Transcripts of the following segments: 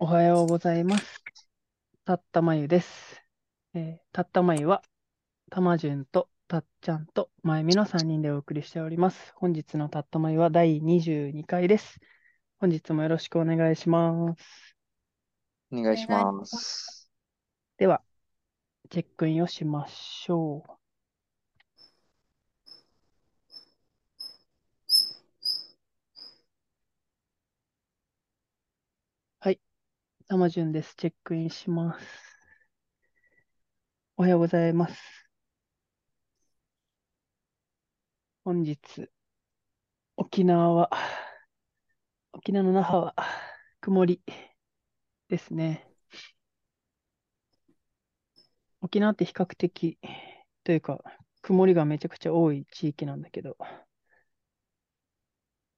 おはようございます。たったまゆです。えーたったまゆは、たまじゅんとたっちゃんとまゆみの3人でお送りしております。本日のたったまゆは第22回です。本日もよろしくお願いします。お願いします。では、チェックインをしましょう。たまじゅんです。チェックインします。おはようございます。本日、沖縄は、沖縄の那覇は曇りですね。沖縄って比較的というか、曇りがめちゃくちゃ多い地域なんだけど、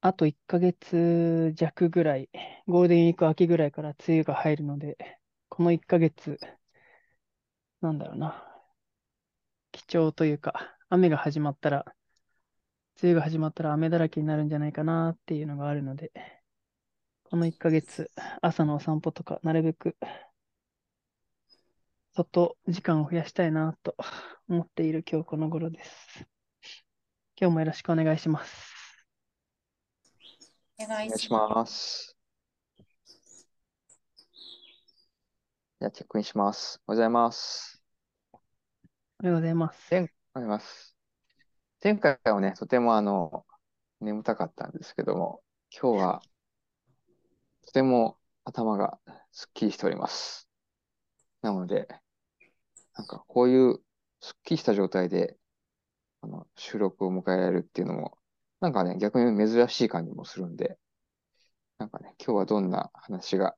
あと1ヶ月弱ぐらい、ゴールデンウィーク明けぐらいから梅雨が入るので、この1ヶ月、なんだろうな、貴重というか、雨が始まったら、梅雨が始まったら雨だらけになるんじゃないかなっていうのがあるので、この1ヶ月、朝のお散歩とか、なるべく外時間を増やしたいなと思っている今日この頃です。今日もよろしくお願いします。お願いしまます。じゃあ、チェックインします。おはようございます。おはようございます。前おはようございます。前回はね、とてもあの、眠たかったんですけども、今日はとても頭がすっきりしております。なので、なんかこういうすっきりした状態であの収録を迎えられるっていうのも、なんかね、逆に珍しい感じもするんで、なんかね、今日はどんな話が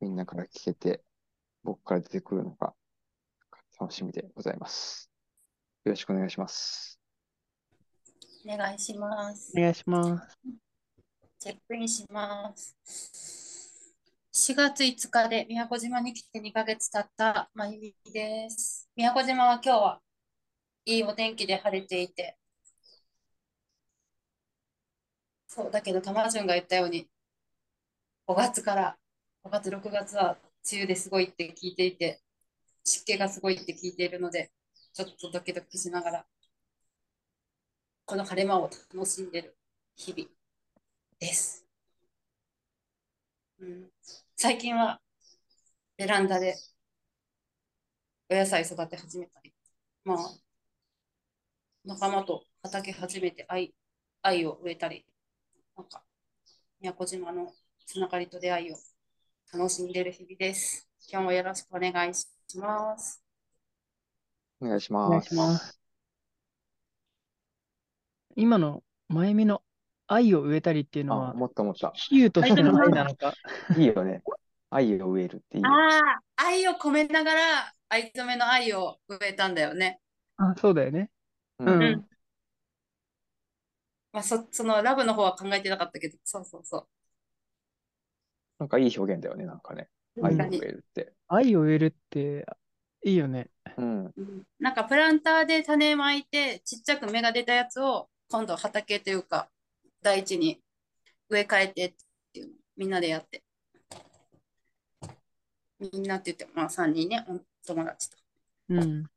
みんなから聞けて、僕から出てくるのか、楽しみでございます。よろしくお願いします。お願いしますお。願いします。チェックインします。4月5日で宮古島に来て2ヶ月経ったまゆみです。宮古島は今日はいいお天気で晴れていて、そうだけど、たまじゅんが言ったように、5月から5月、6月は梅雨ですごいって聞いていて、湿気がすごいって聞いているので、ちょっとドキドキしながら、この晴れ間を楽しんでる日々です。うん、最近はベランダでお野菜育て始めたり、まあ、仲間と畑始めて愛、愛を植えたり、なんか、宮古島のつながりと出会いを楽しんでる日々です。今日もよろしくお願いします。お願いしお願います。します。今のまゆみの愛を植えたりっていうのあ、は、思った思った。比喩としての愛なのか？いいよね。愛を植えるっていいよ。ああ、愛を込めながら藍染めの愛を植えたんだよね。あ、そうだよね。ううんうん。まあ、そ、そのラブの方は考えてなかったけど、そうそうそなんかいい表現だよね、なんかね。う。愛を植えるって。愛を植えるっていいよね。うん。うんなんかプランターで種まいてちっちゃく芽が出たやつを今度畑というか大地に植え替えてっていうのをみんなでやってみんなって言ってもまあ3人ねお友達とうん。ん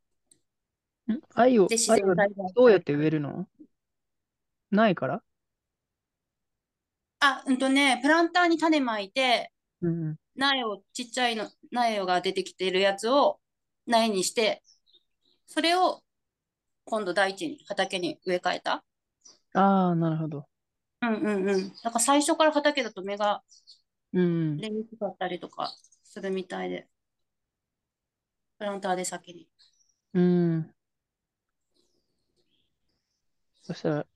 愛を、愛は然栽培どうやって植えるの？ないから？あうんとねプランターに種まいてうん。苗をちっちゃいの苗が出てきているやつを苗にしてそれを今度大地に畑に植え替えたああ、なるほど。うんうんうんだから最初から畑だと芽がうん。出にくかったりとかするみたいで、プランターで先に。うん。そしたら、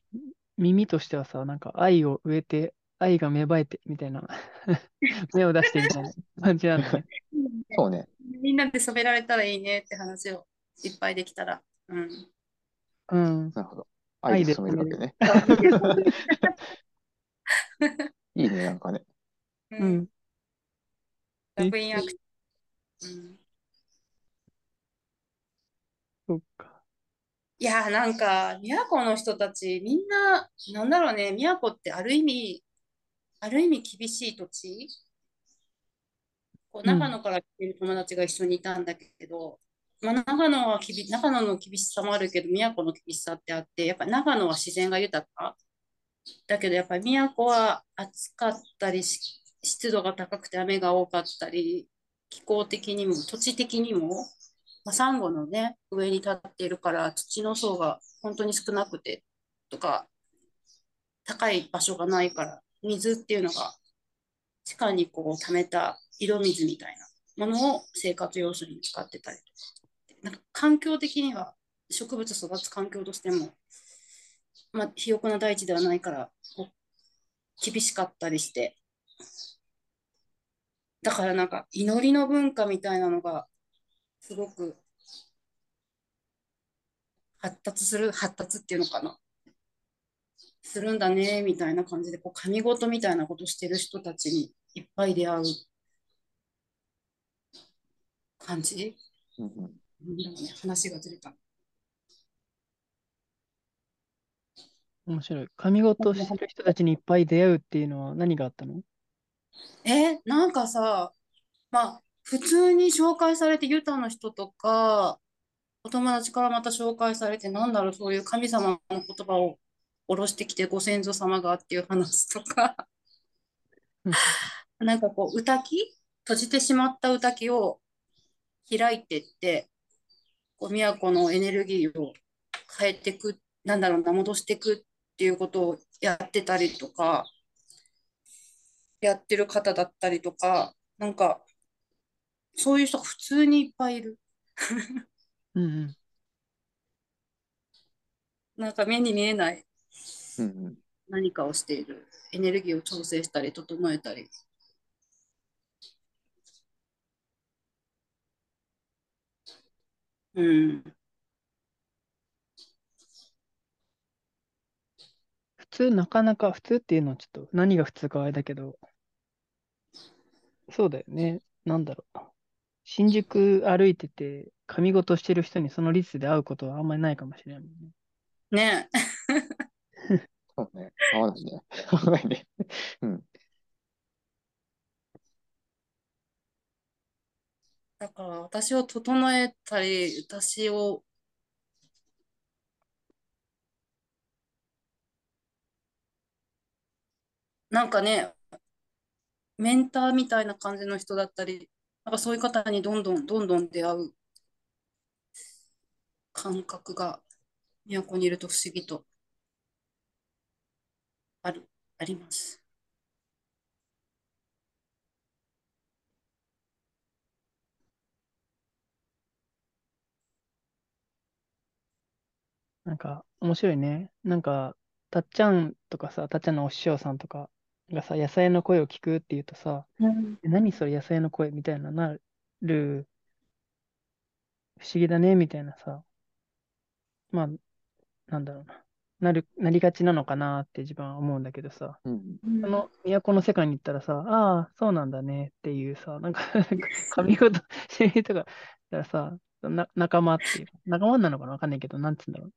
耳としてはさ、なんか愛を植えて、愛が芽生えてみたいな、芽を出してみたいな感じなんだね。そうね。みんなで染められたらいいねって話をいっぱいできたら。うん。うん。なるほど。愛で染めるわけね。いいね、なんかね。う。うんん。ラブインアク。うんそっか。いやーなんか宮古の人たちみんななんだろうね宮古ってある意味ある意味厳しい土地？こう長野から来てる友達が一緒にいたんだけど、まあ、長野はきび長野の厳しさもあるけど、宮古の厳しさってあって、やっぱり長野は自然が豊か？だけどやっぱり宮古は暑かったりし、湿度が高くて雨が多かったり、気候的にも土地的にも、まあ、サンゴのね、上に立っているから土の層が本当に少なくてとか、高い場所がないから、水っていうのが地下にこう溜めた井戸水みたいなものを生活用水に使ってたりとか。なんか環境的には植物育つ環境としても、まあ、肥沃な大地ではないから厳しかったりしてだからなんか祈りの文化みたいなのがすごく発達する発達っていうのかな。するんだねみたいな感じでこう神事みたいなことしてる人たちにいっぱい出会う。感じ？うんうん。なんね、話がずれた。面白い。神事をしてる人たちにいっぱい出会うっていうのは何があったの？え、なんかさ、まあ、普通に紹介されてユタの人とか、お友達からまた紹介されて、なんだろう、そういう神様の言葉を下ろしてきてご先祖様がっていう話とか、うん。なんかこう、歌き閉じてしまった歌きを開いてって、こう、都のエネルギーを変えていく、なんだろうな、戻していくっていうことをやってたりとか、やってる方だったりとか、なんか、そういう人が普通にいっぱいいる。うんうん。なんか目に見えないうんうん何かをしている。エネルギーを調整したり、整えたり。うん。普通、なかなか、普通っていうのはちょっと何が普通かあれだけど、そうだよね。なんだろう。新宿歩いてて、神事してる人にその率で会うことはあんまりないかもしれないもんね。ねそうね。合わないね。合わないね。うん。だから私を整えたり、私をなんかね、メンターみたいな感じの人だったり、なんかそういう方にどんどんどんどん出会う感覚が都にいると不思議とある、あります。なんか、面白いね。なんか、たっちゃんとかさ、たっちゃんのお師匠さんとかがさ、野菜の声を聞くって言うとさ、え何それ野菜の声みたいななる、不思議だね、みたいなさ、まあ、なんだろうな。なる、なりがちなのかなって自分は思うんだけどさ、うん。うんその都の世界に行ったらさ、ああ、そうなんだねっていうさ、なんか神事してる人が、だからさ、な、仲間っていうか、仲間なのかなわかんないけど、なんつうんだろ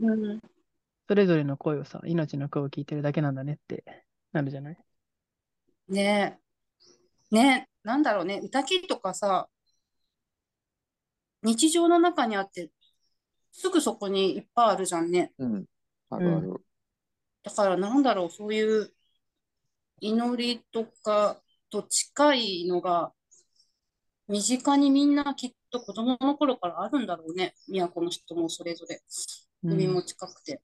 う。うんそれぞれの声をさ、命の声を聞いてるだけなんだねってなるじゃない？ねえ、ねえ、なんだろうね、歌きとかさ、日常の中にあって、すぐそこにいっぱいあるじゃんね。うん。あるある。だからなんだろう、そういう祈りとかと近いのが、身近にみんなきっと子供の頃からあるんだろうね。都の人もそれぞれ。海も近くて、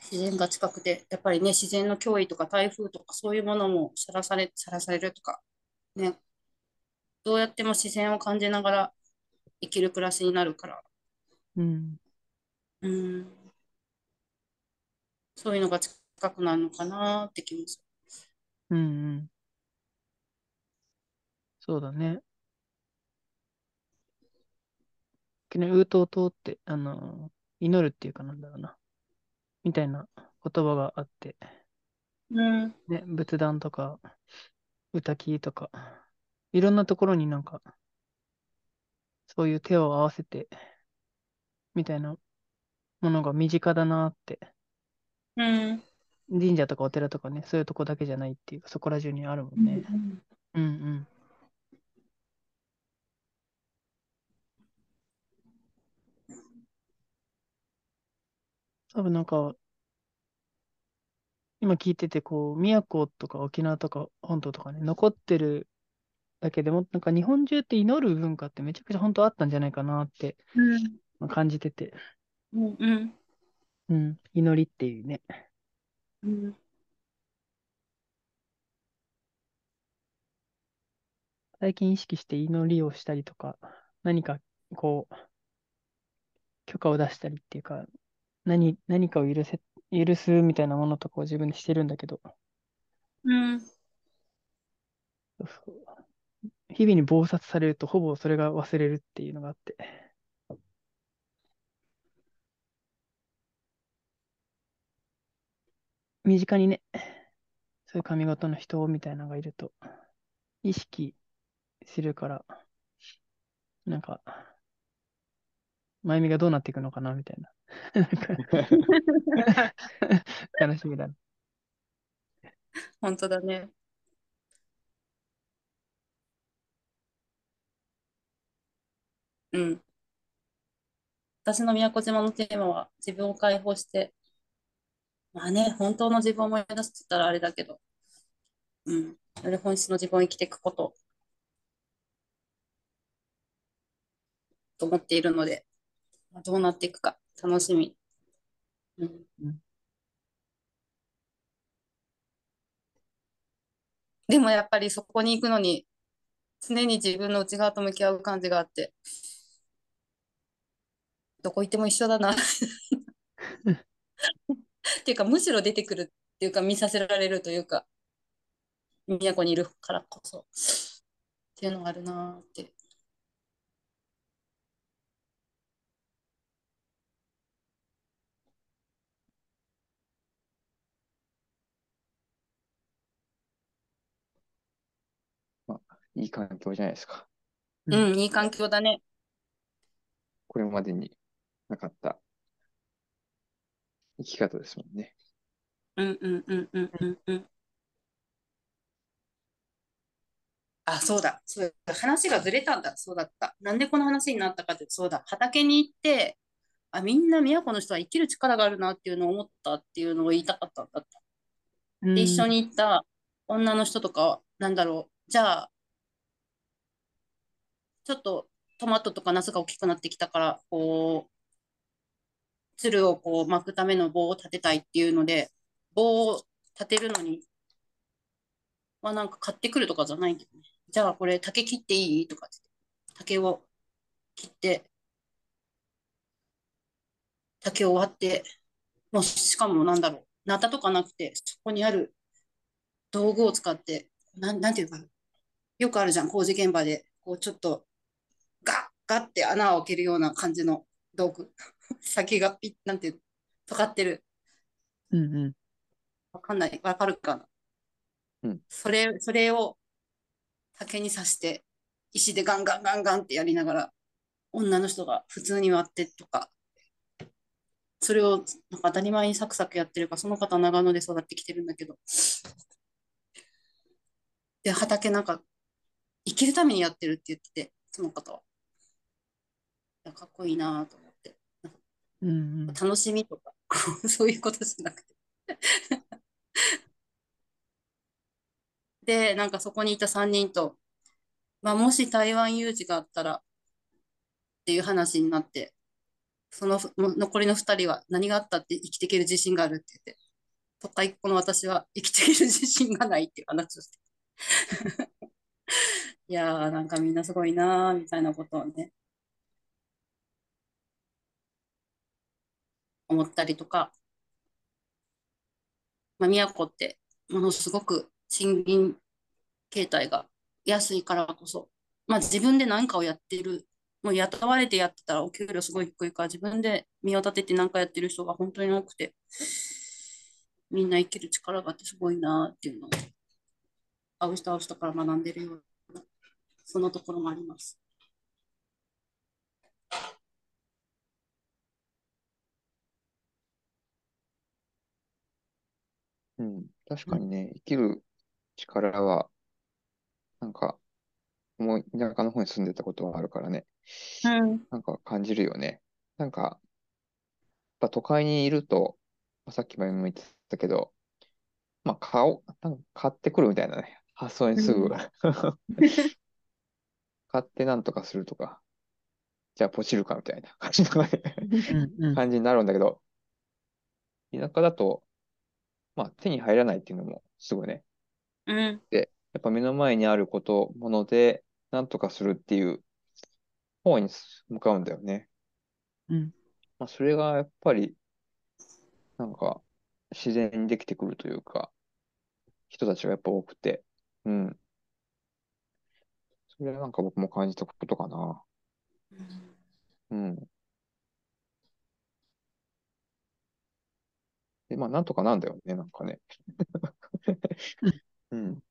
自然が近くて、やっぱりね、自然の脅威とか台風とかそういうものもさらされ、さらされるとか、ね、どうやっても自然を感じながら生きる暮らしになるから、うん。うん、そういうのが近くなるのかなって気もすうんうん。そうだね。ね、ウートートーって、あの、祈るっていうかなんだろうな。みたいな言葉があって、る。うん、ね、仏壇とか、歌きとか、いろんなところになんか、そういう手を合わせて、みたいなものが身近だなって、うん、神社とかお寺とかね、そういうとこだけじゃないっていうか、そこら中にあるもんね。うんうん。多分なんか、今聞いてて、こう、宮古とか沖縄とか本島とかね、残ってるだけでも、なんか日本中って祈る文化ってめちゃくちゃ本当あったんじゃないかなってうん。まあ感じてて、うん。うん。うん、祈りっていうね。うん。最近意識して祈りをしたりとか、何かこう、許可を出したりっていうか、何、何かを許せ、許すみたいなものとかを自分でしてるんだけど、うん。そうそう日々に忙殺されるとほぼそれが忘れるっていうのがあって。身近にね、そういう髪型の人みたいなのがいると、意識するから、なんか、まゆみがどうなっていくのかなみたいな。楽しみだね。本当だね。うん。私の宮古島のテーマは自分を解放して、まあね、本当の自分を思い出すって言ったらあれだけど、うん。より本質の自分を生きていくことと思っているので、まあどうなっていくか楽しみ。うん。うんでもやっぱりそこに行くのに、常に自分の内側と向き合う感じがあって、どこ行っても一緒だな。っていうか、むしろ出てくるっていうか、見させられるというか、宮古にいるからこそ、っていうのがあるなーって。いい環境じゃないですか。うん、いい環境だね。これまでになかった生き方ですもんね。うんうんうんうんうんうん。あ、そうだ。そうだ。話がずれたんだ。そうだった。なんでこの話になったかって、そうだ。畑に行って、あ、みんな宮古の人は生きる力があるなっていうのを思ったっていうのを言いたかったんだった。うんで、一緒に行った女の人とか、なんだろう。じゃあ、ちょっとトマトとかナスが大きくなってきたから、こう、つるをこう巻くための棒を立てたいっていうので、棒を立てるのに、まあなんか買ってくるとかじゃないんだよね。じゃあこれ竹切っていいとかって竹を切って、竹を割って、もうしかもなんだろう、ナタとかなくて、そこにある道具を使って、なん、なんていうか、よくあるじゃん、工事現場で、こうちょっとガッて穴を開けるような感じの道具。先がピッ、なんていう、尖ってる。うんうん。わかんない。わかるかな？うんそれ、それを竹に刺して、石でガンガンガンガンってやりながら、女の人が普通に割ってとか、それをなんか当たり前にサクサクやってるから、その方は長野で育ってきてるんだけど。で、畑なんか、生きるためにやってるって言ってて、その方は。かっこいいなと思って。うんうん。楽しみとか、そういうことじゃなくて。で、なんかそこにいた3人と、まあ、もし台湾有事があったらっていう話になって、その残りの2人は何があったって生きていける自信があるって言って、都会っ子の私は生きていける自信がないっていう話をして。いやー、なんかみんなすごいなーみたいなことをね、思ったりとか、まあ、宮古ってものすごく賃金形態が安いからこそ、まあ、自分で何かをやってる、もう雇われてやってたらお給料すごい低いから、自分で身を立てて何かやってる人が本当に多くて、みんな生きる力があってすごいなっていうのを、会う人会う人から学んでるような、そのところもあります。うん、確かにね、生きる力は、なんか、もう田舎の方に住んでたことはあるからね、うん。なんか感じるよね。なんか、ぱ都会にいると、まあさっきも言ってたけど、まあ、買おう、なんか買ってくるみたいなね、発想にすぐ。うん。買ってなんとかするとか、じゃあポチるかみたいな感じのね。うんうん。感じになるんだけど、田舎だと、まあ、手に入らないっていうのもすぐね、うん。で、やっぱ目の前にあること、もので、なんとかするっていう方に向かうんだよね。うん。まあ、それがやっぱり、なんか、自然にできてくるというか、人たちがやっぱ多くて、うん。それはなんか僕も感じたことかな。うん。で、まあ、なんとかなんだよね、なんかね。うん。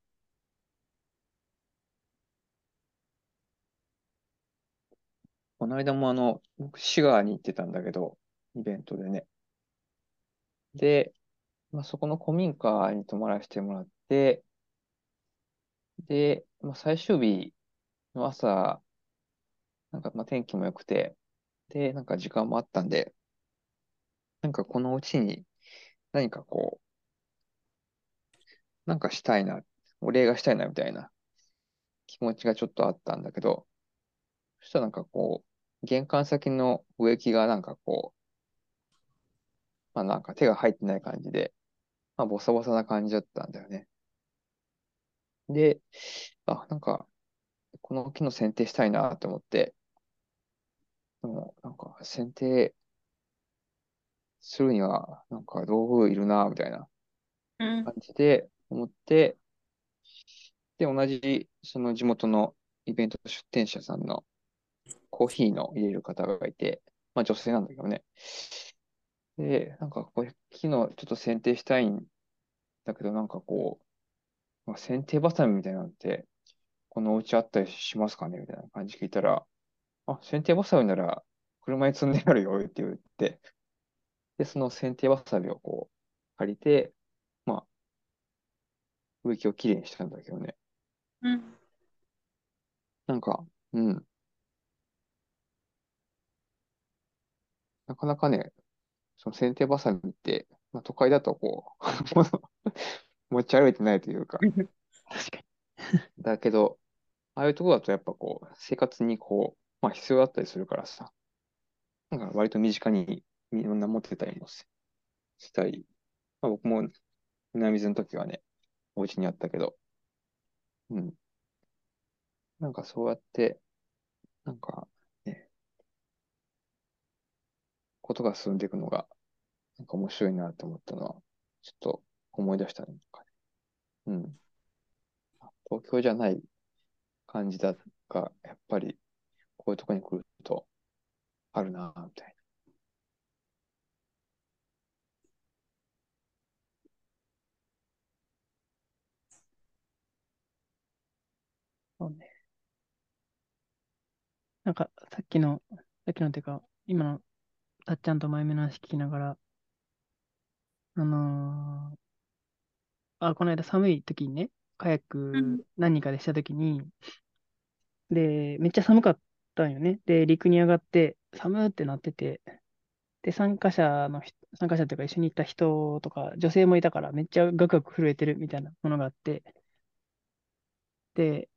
この間もあの、僕、滋賀に行ってたんだけど、イベントでね。で、まあ、そこの古民家に泊まらせてもらって、で、まあ、最終日の朝、なんかまあ天気も良くて、で、なんか時間もあったんで、なんかこのうちに何かこう、なんかしたいな、お礼がしたいなみたいな気持ちがちょっとあったんだけど、そしたらなんかこう、玄関先の植木がなんかこう、まあなんか手が入ってない感じで、まあボサボサな感じだったんだよね。で、あ、なんか、この木の剪定したいなと思って、でもなんか剪定するには、なんか道具いるな、みたいなうん。感じで思って、で、同じその地元のイベント出店者さんのコーヒーの入れる方がいて、まあ女性なんだけどね。で、なんかこう、木のちょっと剪定したいんだけど、なんかこう、まあ剪定バサミみたいなのって、このお家あったりしますかね？みたいな感じ聞いたら、あ、剪定バサミなら車に積んであるよって言って、で、その剪定バサミをこう、借りて、まあ、植木をきれいにしたんだけどね。うん。なんか、うん。なかなかね、その剪定バサミって、まあ、都会だとこう、持ち歩いてないというか、確かに。だけど、ああいうところだとやっぱこう、生活にこう、まあ必要だったりするからさ、なんか割と身近にいろんな持ってたりもしたり、まあ僕も南水の時はね、お家にあったけど、うん。なんかそうやって、なんかね、ことが進んでいくのが、なんか面白いなと思ったのは、ちょっと思い出したね。なんかねうん。東京じゃない感じだが、やっぱりこういうとこに来るとあるな、みたいそうね。なんか、さっきの、さっきのっていうか、今のたっちゃんとまゆみの話聞きながら、あのーあ、この間寒い時にね、カヤッうんク何人かでした時に、で、めっちゃ寒かったんよね。で、陸に上がって、寒ってなってて、で、参加者の人、参加者というか一緒に行った人とか、女性もいたから、めっちゃガクガク震えてるみたいなものがあって、で、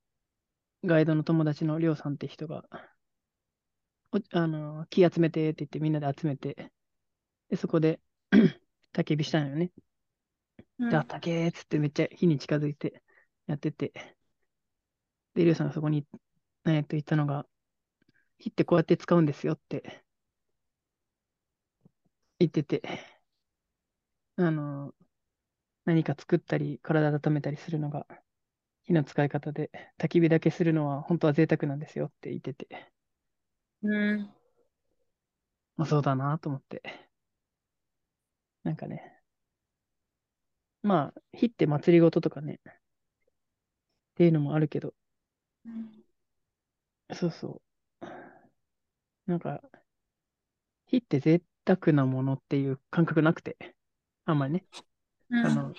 ガイドの友達のりょうさんって人が、おあの、木集めてって言ってみんなで集めて、で、そこで 焚き火したんよね。で、あったけーっつってめっちゃ火に近づいてやってて、で、りょうさんがそこに、えっと言ったのが、火ってこうやって使うんですよって言ってて、あの、何か作ったり、体温めたりするのが火の使い方で、焚き火だけするのは本当は贅沢なんですよって言ってて、うん。まあ、そうだなと思って。なんかね、まあ、火って祭りごととかね、っていうのもあるけど、そうそう。なんか、火って贅沢なものっていう感覚なくて、あんまりね、うんあの、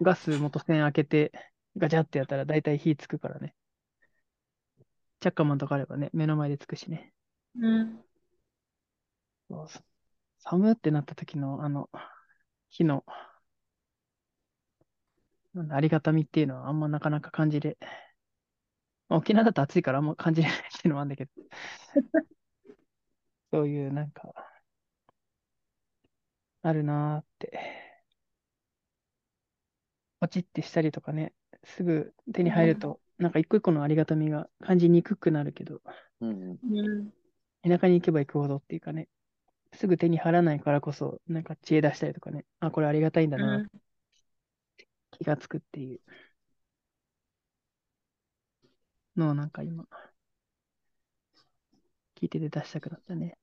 ガス元栓開けて、ガチャってやったら大体火つくからね。チャッカマンとかあればね、目の前でつくしね。うん。そうそ寒ってなった時の、あの、日の、なんだありがたみっていうのはあんまなかなか感じれ、まあ沖縄だと暑いからあんま感じれないっていうのもあるんだけど、そういうなんか、あるなーって、ポチってしたりとかね、すぐ手に入ると、なんか一個一個のありがたみが感じにくくなるけど、うん。うん。田舎に行けば行くほどっていうかね、すぐ手に入らないからこそ、なんか知恵出したりとかね、あ、これありがたいんだな、気がつくっていうのをなんか今、聞いてて出したくなったね。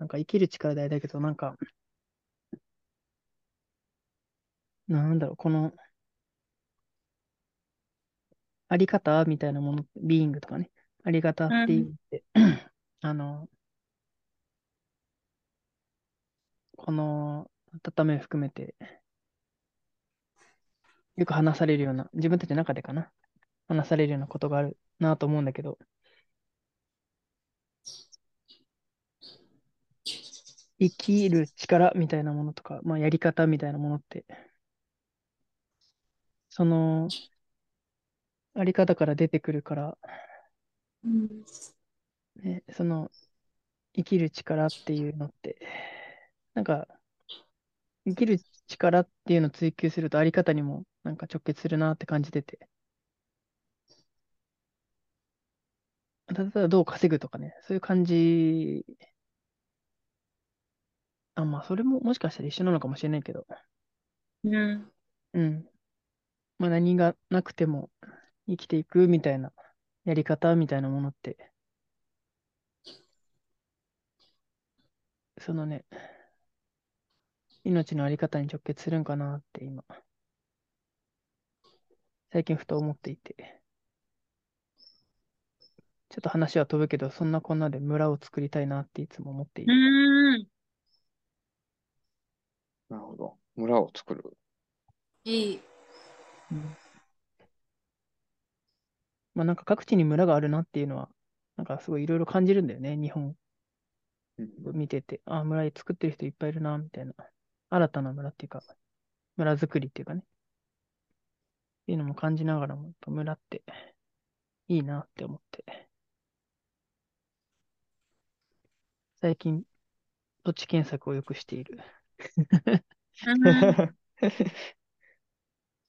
なんか生きる力大事だけど、なんか、なんだろう、この、あり方みたいなもの、ビーイングとかね、あり方っていうって、あの、この、温め含めて、よく話されるような、自分たちの中でかな、話されるようなことがあるなと思うんだけど、生きる力みたいなものとか、まあ、やり方みたいなものって、その、あり方から出てくるから、うん。ね、その、生きる力っていうのって、なんか、生きる力っていうのを追求するとあり方にもなんか直結するなって感じてて。ただただどう稼ぐとかね、そういう感じ。あ、まあ、それももしかしたら一緒なのかもしれないけど。うん。うん。まあ、何がなくても生きていくみたいなやり方みたいなものって、そのね、命のあり方に直結するんかなって今、最近ふと思っていて。ちょっと話は飛ぶけど、そんなこんなで村を作りたいなっていつも思っている。うん。なるほど。村を作る。いい。うんまあなんか各地に村があるなっていうのは、なんかすごいいろいろ感じるんだよね、日本うん見てて。あ、村作ってる人いっぱいいるな、みたいな。新たな村っていうか、村づくりっていうかね。っていうのも感じながらも、やっぱ村っていいなって思って。最近、土地検索をよくしている。うん。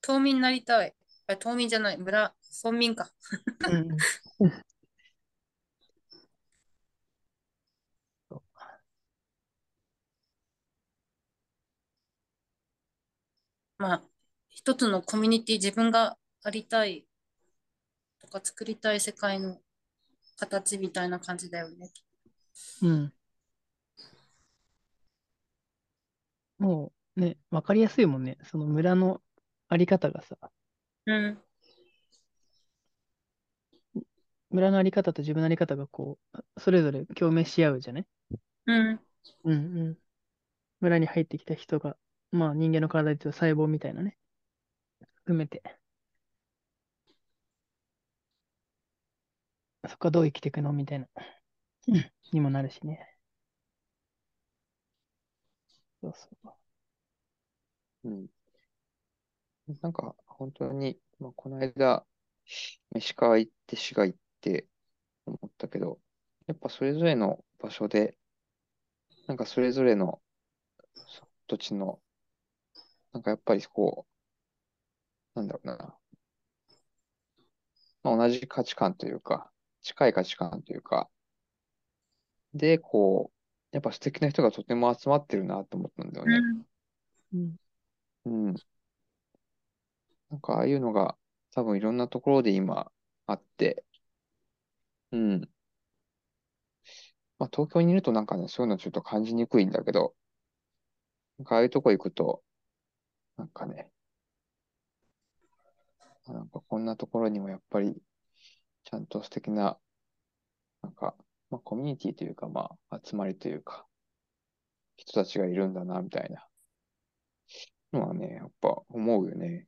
島民になりたい。あ、島民じゃない。村、村民か。うんまあ、一つのコミュニティ、自分がありたいとか作りたい世界の形みたいな感じだよね。うん。もうね、わかりやすいもんね。その村のあり方がさ、うん。村のあり方と自分のあり方がこう、それぞれ共鳴し合うじゃね。うん。うんうん。村に入ってきた人が、まあ人間の体で言うと細胞みたいなね。含めて。そこはどう生きていくの？みたいな。うんにもなるしね。そうそう。うん。なんか、本当に、まあ、この間、飯川行って、滋賀行って思ったけど、やっぱそれぞれの場所で、なんかそれぞれの土地の、なんかやっぱりこう、なんだろうな、まあ、同じ価値観というか、近い価値観というか、で、こう、やっぱ素敵な人がとても集まってるなと思ったんだよね。うん。うん。なんかああいうのが多分いろんなところで今あって、うん。まあ東京にいるとなんかね、そういうのちょっと感じにくいんだけど、なんかああいうとこ行くと、なんかね、あなんかこんなところにもやっぱり、ちゃんと素敵な、なんか、まあ、コミュニティというか、まあ、集まりというか、人たちがいるんだな、みたいなのはね、やっぱ思うよね。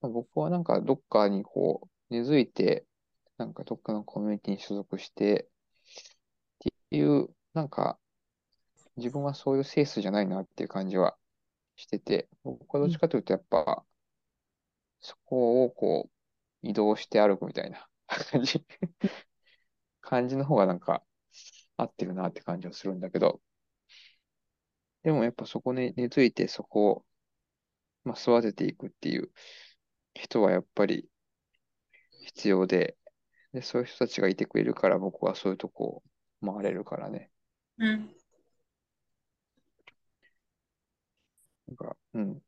まあ僕はなんかどっかにこう、根付いて、なんかどっかのコミュニティに所属して、っていう、なんか、自分はそういうセンスじゃないなっていう感じはしてて、僕はどっちかというとやっぱ、そこをこう、移動して歩くみたいな感じ、感じの方がなんか合ってるなって感じはするんだけど、でもやっぱそこに根付いてそこを、まあ、育てていくっていう人はやっぱり必要で、で、そういう人たちがいてくれるから僕はそういうとこを回れるからね。うん。なんか、うん。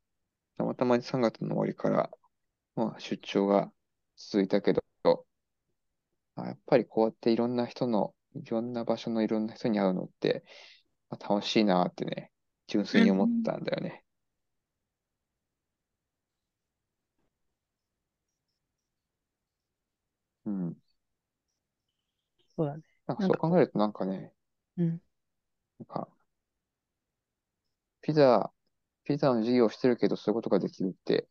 たまたま3月の終わりから、まあ、出張が続いたけど、あやっぱりこうやっていろんな人の、いろんな場所のいろんな人に会うのって、まあ、楽しいなってね、純粋に思ったんだよね。うん。そうだね。なんかなんかそう考えるとなんかね、うん。なんか、ピザ、ピザの授業をしてるけど、そういうことができるって、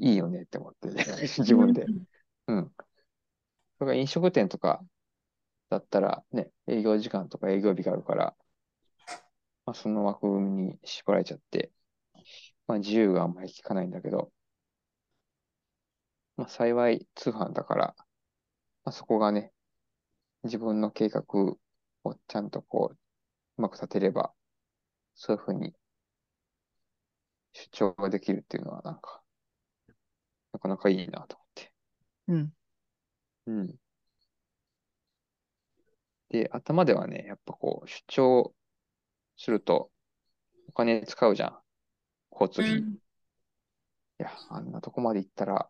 いいよねって思って、自分で。うん。それが飲食店とかだったらね、営業時間とか営業日があるから、まあ、その枠組みに縛られちゃって、まあ、自由があんまり効かないんだけど、まあ、幸い通販だから、まあ、そこがね、自分の計画をちゃんとこう、うまく立てれば、そういうふうに主張ができるっていうのはなんか、なかなかいいなと思って。うん。うん。で、頭ではね、やっぱこう、出張するとお金使うじゃん。交通費。いや、あんなとこまで行ったら、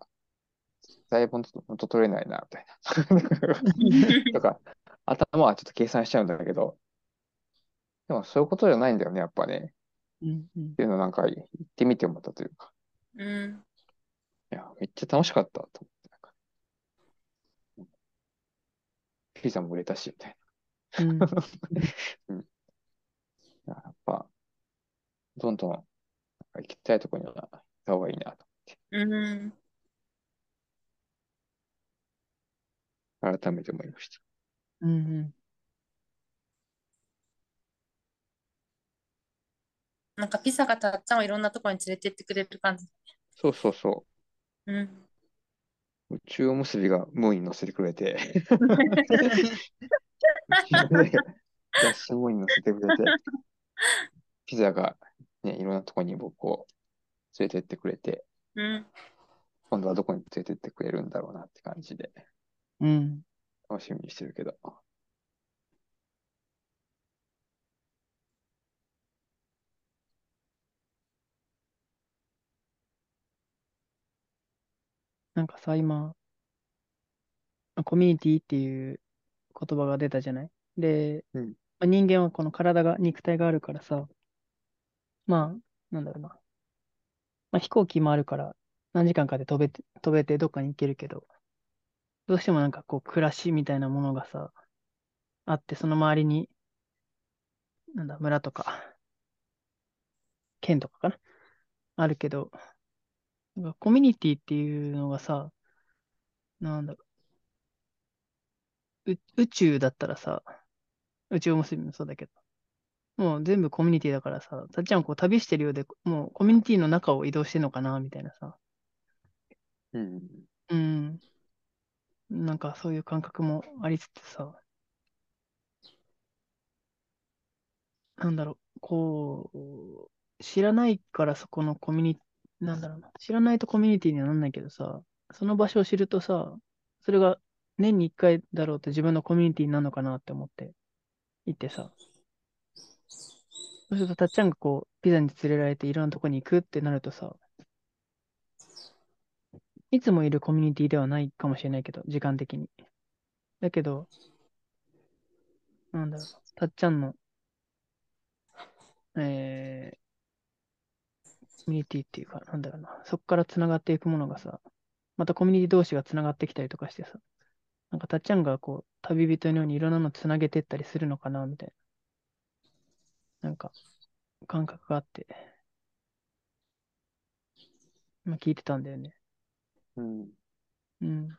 だいぶ元取れないな、みたいな。とか、頭はちょっと計算しちゃうんだけど、でもそういうことじゃないんだよね、やっぱね。うん。うんっていうのをなんか言ってみて思ったというか。うん。いや、めっちゃ楽しかったと思って、なんか。ピザも売れたし、みたいうん。な。やっぱ、どんどんなんか行きたいところには行った方がいいなとうん。改めて思いました。うん。うん。なんかピザがたっちゃんをいろんなところに連れてってくれる感じ。そうそうそうん。う。宇宙おむすびがムーに乗せてくれて、ッシュムーに乗せてくれて、ピザがね、いろんなところに僕を連れてってくれて、うん。今度はどこに連れてってくれるんだろうなって感じで、うん。楽しみにしてるけど。なんかさ、今、コミュニティっていう言葉が出たじゃない？で、うん。まあ、人間はこの体が、肉体があるからさ、まあ、なんだろうな。まあ、飛行機もあるから、何時間かで飛べて、飛べてどっかに行けるけど、どうしてもなんかこう、暮らしみたいなものがさ、あって、その周りに、なんだ、村とか、県とかかな？あるけど、なんかコミュニティっていうのがさ、なんだろう、う宇宙だったらさ、宇宙結びもそうだけど、もう全部コミュニティだからさ、さっちゃんこう旅してるようで、もうコミュニティの中を移動してんのかな、みたいなさ、うん。うん、なんかそういう感覚もありつつさ、なんだろう、こう、知らないからそこのコミュニ、なんだろうな、知らないとコミュニティにはなんないけどさ、その場所を知るとさ、それが年に一回だろうと自分のコミュニティなのかなって思って行ってさ、そうするとたっちゃんがこう、ピザに連れられていろんなとこに行くってなるとさ、いつもいるコミュニティではないかもしれないけど、時間的に。だけど、なんだろう、たっちゃんの、えー、ミュニティっていうか、なんだろうな、そこからつながっていくものがさ、またコミュニティ同士がつながってきたりとかしてさ、なんかたっちゃんがこう、旅人のようにいろんなのつなげてったりするのかな、みたいな。なんか、感覚があって、まあ聞いてたんだよね。うん。うん。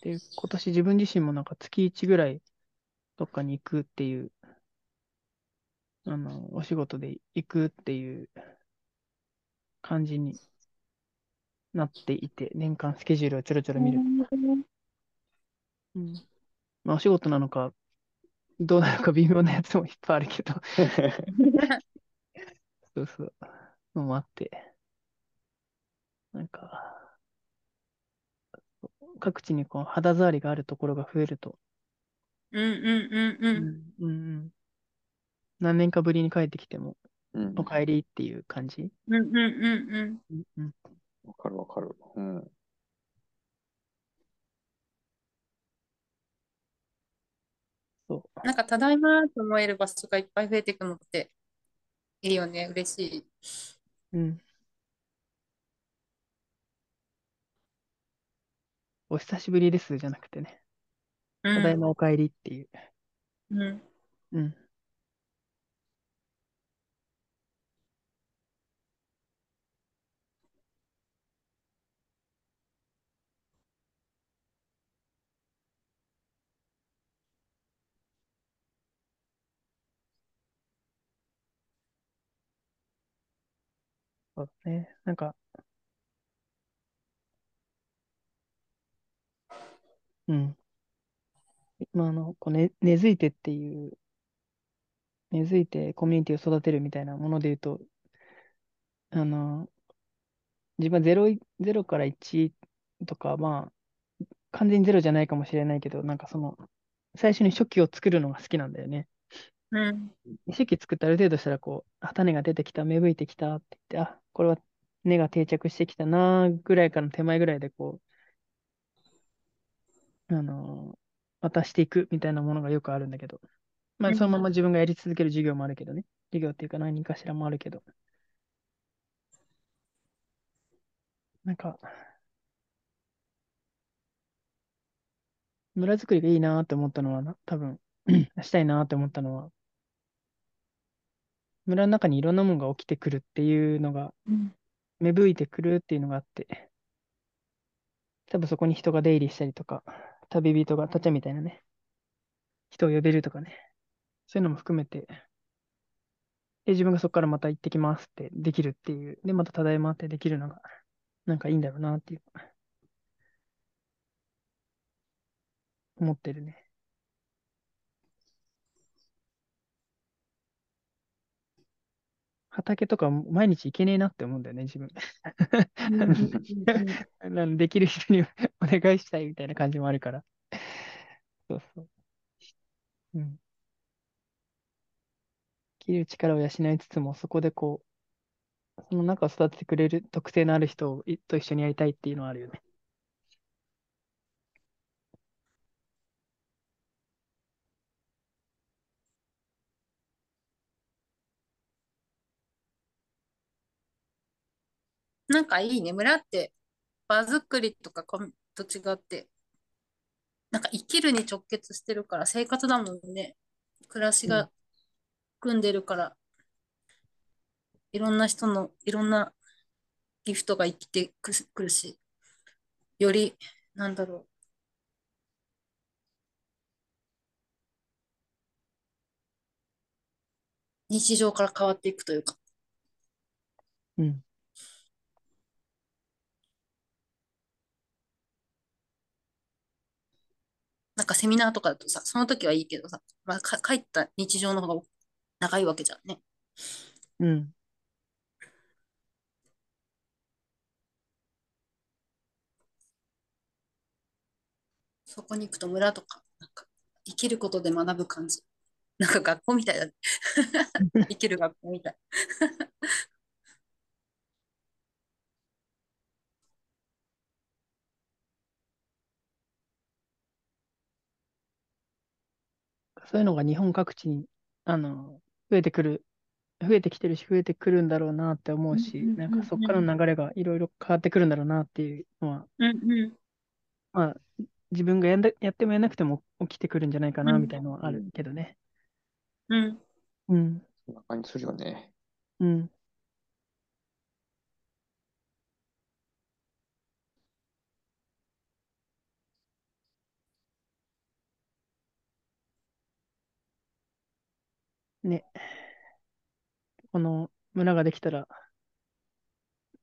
で、今年自分自身もなんか月1ぐらいどっかに行くっていう、あの、お仕事で行くっていう感じになっていて、年間スケジュールをちょろちょろ見る。うん。まあお仕事なのか、どうなのか微妙なやつもいっぱいあるけど、そうそう、のもあって、なんか、各地にこう肌触りがあるところが増えると、うんうんうんう。うんんうんうん何年かぶりに帰ってきても、うん。お帰りっていう感じ？うんうんうんうん。うんうんわかるわかる。うん。そう。なんか、ただいまと思える場所がいっぱい増えていくのっていいよね。嬉しい。うん。お久しぶりですじゃなくてね、うただいん。まお帰りっていう。うん。うん。そうだね。なんか、うん。まあ、あの、こうね、根付いてっていう、根付いてコミュニティを育てるみたいなもので言うと、あの、自分は0、0から1とか、まあ、完全に0じゃないかもしれないけど、なんかその、最初に初期を作るのが好きなんだよね。うん。初期作ってある程度したら、こう、あ種が出てきた、芽吹いてきたって言って、あ、これは根が定着してきたな、ぐらいからの手前ぐらいで、こう、あのー渡していくみたいなものがよくあるんだけど、まあ、そのまま自分がやり続ける授業もあるけどね。授業っていうか何かしらもあるけど。なんか、村づくりがいいなって思ったのはな、多分、したいなって思ったのは、村の中にいろんなものが起きてくるっていうのが、うん。芽吹いてくるっていうのがあって、多分そこに人が出入りしたりとか、旅人が、たっちゃんみたいなね、人を呼べるとかね、そういうのも含めて、で、自分がそこからまた行ってきますってできるっていう、で、またただいまってできるのが、なんかいいんだろうなっていう、思ってるね。畑とか毎日行けねえなって思うんだよね、自分。できる人にお願いしたいみたいな感じもあるから。そうそう。うん。生きる力を養いつつも、そこでこう、その中を育ててくれる特性のある人をいと一緒にやりたいっていうのはあるよね。なんかいいね。村って場作りとかと違って、なんか生きるに直結してるから生活だもんね。暮らしうんが組んでるから、いろんな人のいろんなギフトが生きてくくるし、より、なんだろう。日常から変わっていくというか、うん。なんかセミナーとかだとさ、その時はいいけどさ、まあ、か帰った日常の方が長いわけじゃんね。うん。そこに行くと村とか、なんか生きることで学ぶ感じ。なんか学校みたいだね。生きる学校みたい。そういうのが日本各地に、あの、増えてくる、増えてきてるし、増えてくるんだろうなって思うし、うんうんうんなんかそこからの流れがいろいろ変わってくるんだろうなっていうのは、うんうん。まあ、自分がやんだやってもやんなくても起きてくるんじゃないかなうんみたいなのはあるけどね。うん。うん、そんな感じするよね。うん。ね。この村ができたら、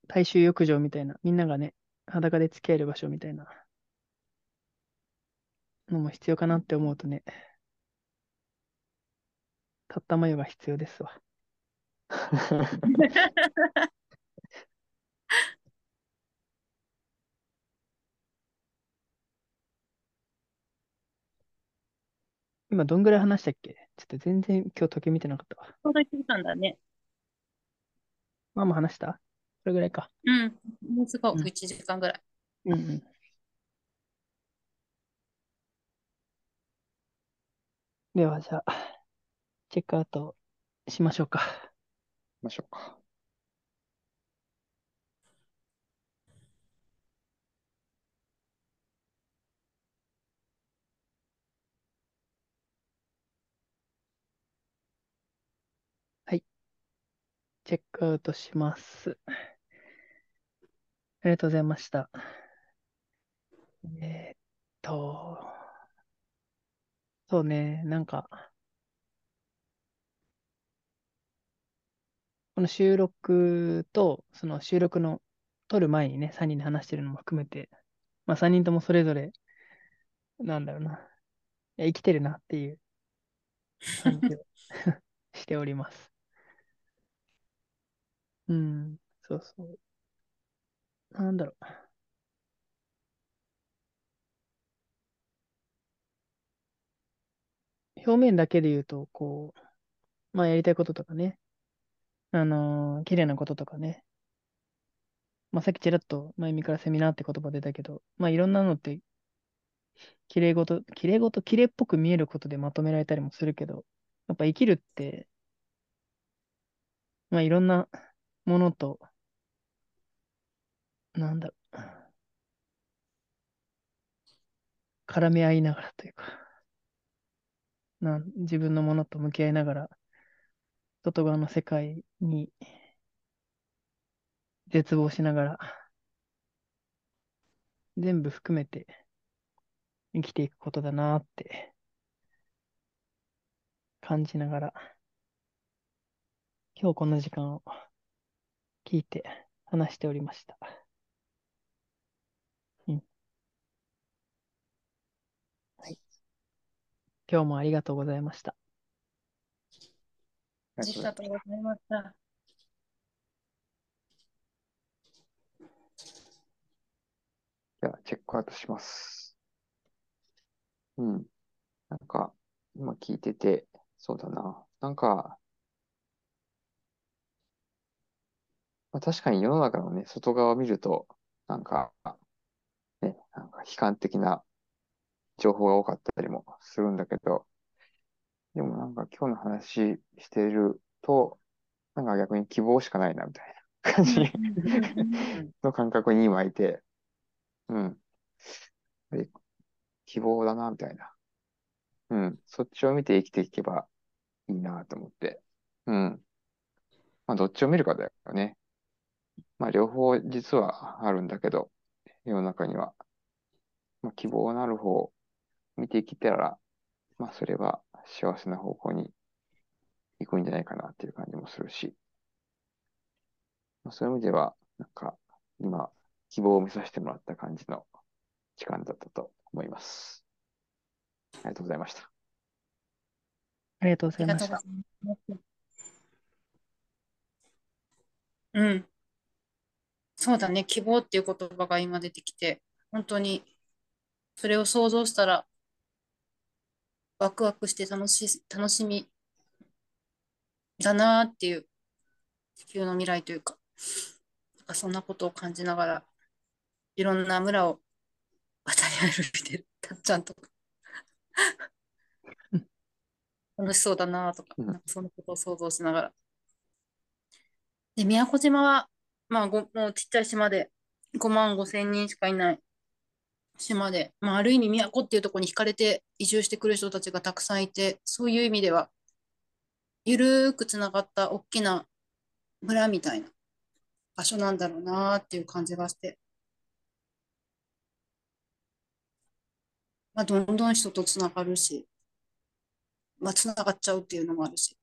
大衆浴場みたいな、みんながね、裸で付き合える場所みたいなのも必要かなって思うとね、たったま湯が必要ですわ。今どんぐらい話したっけ？ちょっと全然今日時計見てなかったわ。ちょうど1時間だね。まあまあ話した？それぐらいか。うん。もうすぐうん1時間ぐらい。うんうん。ではじゃあ、チェックアウトしましょうか。行きましょうか。チェックアウトします。ありがとうございました。えーっと、そうね、なんか、この収録と、その収録の撮る前にね、3人で話してるのも含めて、まあ3人ともそれぞれ、なんだろうな、生きてるなっていう感じを しております。うん、そうそう。なんだろう。表面だけで言うと、こう、まあやりたいこととかね、あのー綺麗なこととかね、まあさっきちらっと、まゆみからセミナーって言葉出たけど、まあいろんなのって、綺麗事、綺麗事、綺麗っぽく見えることでまとめられたりもするけど、やっぱ生きるって、まあいろんなものと、なんだろう、絡み合いながらというか、なん自分のものと向き合いながら、外側の世界に絶望しながら、全部含めて生きていくことだなって感じながら、今日この時間を聞いて話しておりました。うん。はい。今日もありがとうございました。あありがとうございました。じゃあ、チェックアウトします。うん。なんか、今聞いてて、そうだな。なんか、まあ、確かに世の中のね、外側を見ると、なんか、ね、なんか悲観的な情報が多かったりもするんだけど、でもなんか今日の話してると、なんか逆に希望しかないな、みたいな感じの感覚に今いて、うん。希望だな、みたいな。うん。そっちを見て生きていけばいいなと思って。うん。まあ、どっちを見るかだよね。まあ、両方実はあるんだけど、世の中には。まあ、希望のある方を見てきたら、まあ、それは幸せな方向に行くんじゃないかなっていう感じもするし。まあ、そういう意味では、なんか、今、希望を見させてもらった感じの時間だったと思います。ありがとうございました。ありがとうございました。うん。そうだね。希望っていう言葉が今出てきて、本当にそれを想像したらワクワクして楽しい、楽しみだなっていう地球の未来というか、なんかそんなことを感じながら、いろんな村を渡り歩いてるたっちゃんとか。楽しそうだなとか、うんなんかそのことを想像しながら。で、宮古島は、まあ、ごもうちっちゃい島で。5万5千人しかいない。島で、まあ、ある意味宮古っていうところに惹かれて移住してくる人たちがたくさんいて、そういう意味では、ゆるーくつながった大きな村みたいな。場所なんだろうなっていう感じがして、まあ、どんどん人とつながるし、まあ、つながっちゃうっていうのもあるし、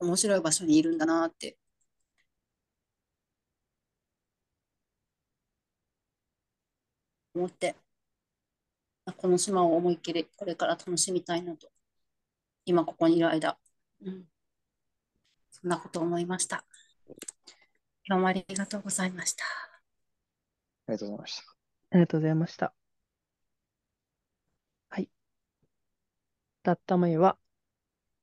面白い場所にいるんだなって思って、まあこの島を思いっきりこれから楽しみたいなと、今ここにいる間、うん、そんなことを思いました。今日もありがとうございました。ありがとうございました。ありがとうございました。はい。たったまゆは、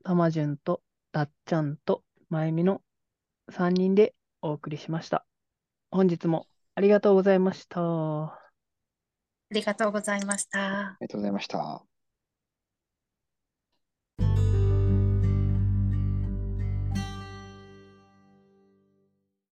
たまじゅんと、たっちゃんと、まゆみの3人でお送りしました。本日もありがとうございました。ありがとうございました。ありがとうございました。